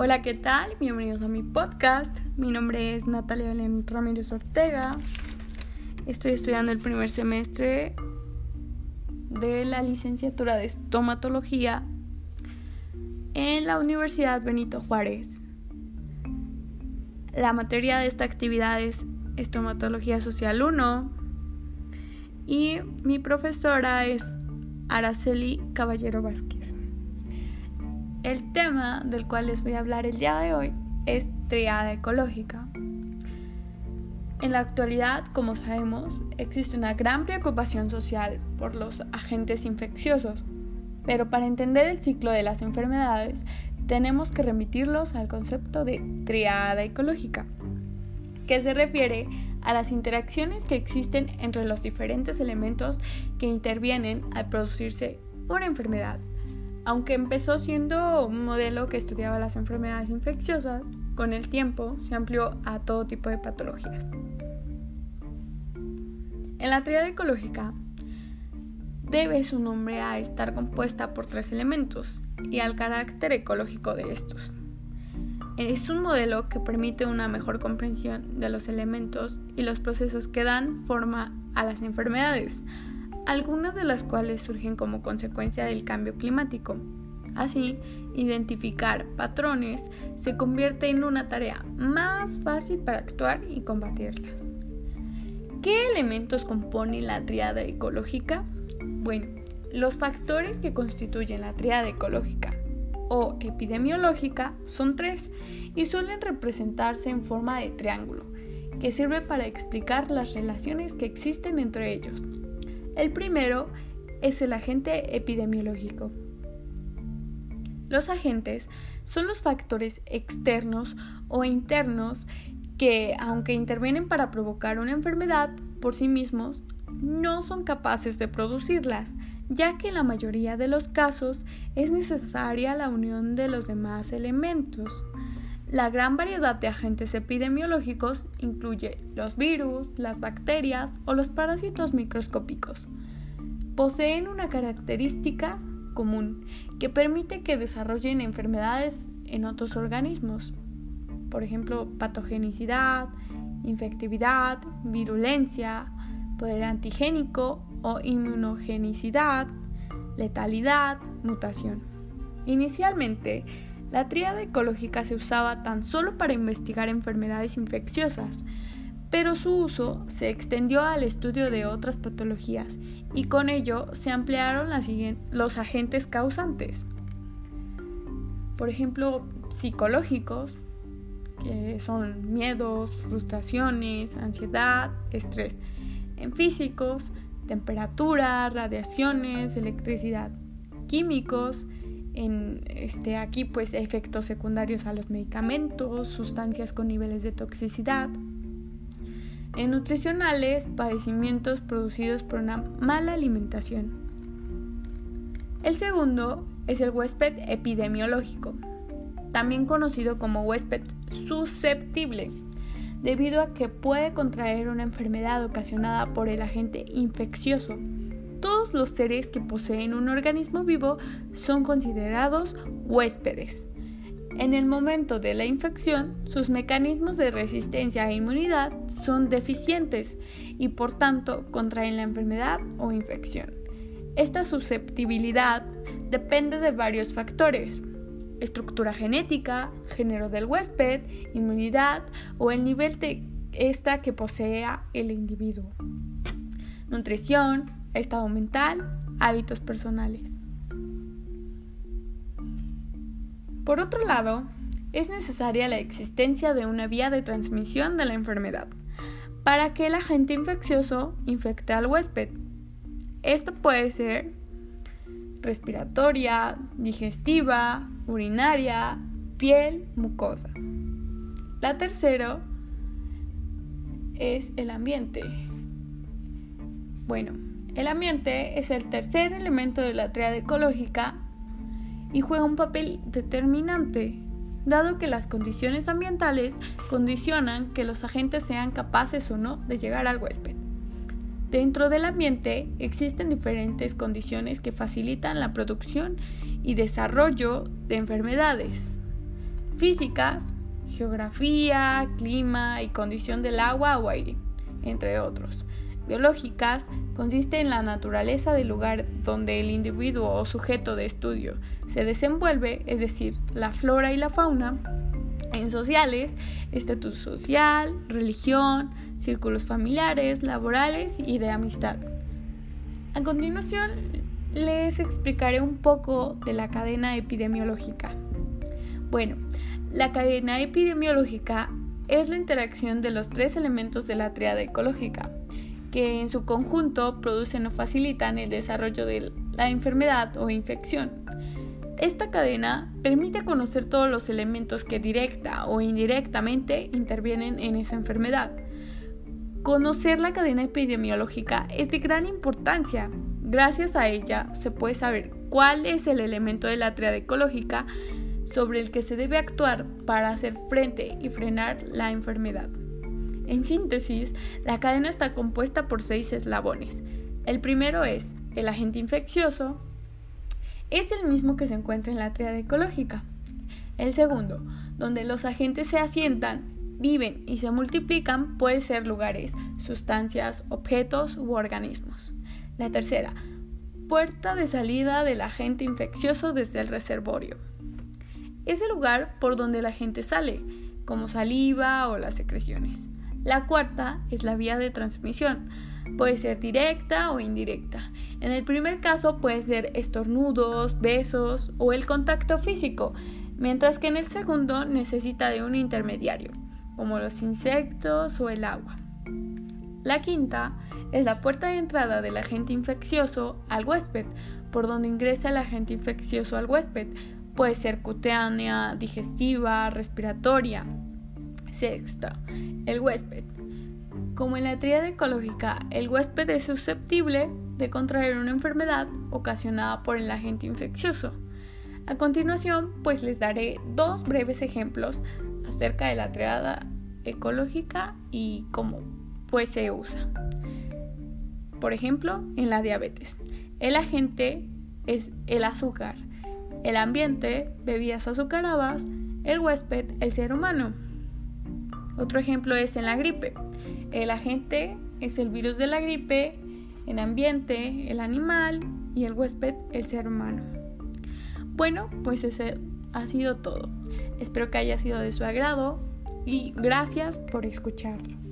Hola, ¿qué tal? Bienvenidos a mi podcast. Mi nombre es Natalia Belén Ramírez Ortega. Estoy estudiando el primer semestre de la licenciatura de estomatología en la Universidad Benito Juárez. La materia de esta actividad es estomatología social 1 y mi profesora es Araceli Caballero Vázquez. El tema del cual les voy a hablar el día de hoy es triada ecológica. En la actualidad, como sabemos, existe una gran preocupación social por los agentes infecciosos, pero para entender el ciclo de las enfermedades tenemos que remitirlos al concepto de triada ecológica, que se refiere a las interacciones que existen entre los diferentes elementos que intervienen al producirse una enfermedad. Aunque empezó siendo un modelo que estudiaba las enfermedades infecciosas, con el tiempo se amplió a todo tipo de patologías. En la triada ecológica debe su nombre a estar compuesta por tres elementos y al carácter ecológico de estos. Es un modelo que permite una mejor comprensión de los elementos y los procesos que dan forma a las enfermedades, algunas de las cuales surgen como consecuencia del cambio climático. Así, identificar patrones se convierte en una tarea más fácil para actuar y combatirlas. ¿Qué elementos componen la triada ecológica? Bueno, los factores que constituyen la triada ecológica o epidemiológica son tres y suelen representarse en forma de triángulo, que sirve para explicar las relaciones que existen entre ellos. El primero es el agente epidemiológico. Los agentes son los factores externos o internos que, aunque intervienen para provocar una enfermedad por sí mismos, no son capaces de producirlas, ya que en la mayoría de los casos es necesaria la unión de los demás elementos. La gran variedad de agentes epidemiológicos incluye los virus, las bacterias o los parásitos microscópicos. Poseen una característica común que permite que desarrollen enfermedades en otros organismos, por ejemplo, patogenicidad, infectividad, virulencia, poder antigénico o inmunogenicidad, letalidad, mutación. Inicialmente, la tríada ecológica se usaba tan solo para investigar enfermedades infecciosas, pero su uso se extendió al estudio de otras patologías y con ello se ampliaron los agentes causantes. Por ejemplo, psicológicos, que son miedos, frustraciones, ansiedad, estrés. En físicos, temperatura, radiaciones, electricidad. Químicos, en este, aquí pues efectos secundarios a los medicamentos, sustancias con niveles de toxicidad. En nutricionales, padecimientos producidos por una mala alimentación. El segundo es el huésped epidemiológico, también conocido como huésped susceptible, debido a que puede contraer una enfermedad ocasionada por el agente infeccioso todos los seres que poseen un organismo vivo son considerados huéspedes. En el momento de la infección, sus mecanismos de resistencia e inmunidad son deficientes y por tanto contraen la enfermedad o infección. Esta susceptibilidad depende de varios factores, estructura genética, género del huésped, inmunidad o el nivel de esta que posea el individuo. Nutrición, estado mental, hábitos personales. Por otro lado, es necesaria la existencia de una vía de transmisión de la enfermedad para que el agente infeccioso infecte al huésped. Esto puede ser respiratoria, digestiva, urinaria, piel, mucosa. La tercera es el ambiente. Bueno, el ambiente es el tercer elemento de la triada ecológica y juega un papel determinante, dado que las condiciones ambientales condicionan que los agentes sean capaces o no de llegar al huésped. Dentro del ambiente existen diferentes condiciones que facilitan la producción y desarrollo de enfermedades. Físicas, geografía, clima y condición del agua o aire, entre otros. Biológicas consiste en la naturaleza del lugar donde el individuo o sujeto de estudio se desenvuelve, es decir, la flora y la fauna. En sociales, estatus social, religión, círculos familiares, laborales y de amistad. A continuación, les explicaré un poco de la cadena epidemiológica. Bueno, la cadena epidemiológica es la interacción de los tres elementos de la triada ecológica, en su conjunto producen o facilitan el desarrollo de la enfermedad o infección. Esta cadena permite conocer todos los elementos que directa o indirectamente intervienen en esa enfermedad. Conocer la cadena epidemiológica es de gran importancia. Gracias a ella se puede saber cuál es el elemento de la triada ecológica sobre el que se debe actuar para hacer frente y frenar la enfermedad. En síntesis, la cadena está compuesta por seis eslabones. El primero es el agente infeccioso. Es el mismo que se encuentra en la triada ecológica. El segundo, donde los agentes se asientan, viven y se multiplican, puede ser lugares, sustancias, objetos u organismos. La tercera, puerta de salida del agente infeccioso desde el reservorio. Es el lugar por donde la gente sale, como saliva o las secreciones. La cuarta es la vía de transmisión. Puede ser directa o indirecta. En el primer caso puede ser estornudos, besos o el contacto físico, mientras que en el segundo necesita de un intermediario, como los insectos o el agua. La quinta es la puerta de entrada del agente infeccioso al huésped, por donde ingresa el agente infeccioso al huésped. Puede ser cutánea, digestiva, respiratoria. Sexta, el huésped. Como en la tríada ecológica, el huésped es susceptible de contraer una enfermedad ocasionada por el agente infeccioso. A continuación, pues les daré dos breves ejemplos acerca de la triada ecológica y cómo pues se usa. Por ejemplo, en la diabetes, el agente es el azúcar, el ambiente, bebidas azucaradas, el huésped, el ser humano. Otro ejemplo es en la gripe. El agente es el virus de la gripe, el ambiente, el animal y el huésped, el ser humano. Bueno, pues ese ha sido todo. Espero que haya sido de su agrado y gracias por escucharlo.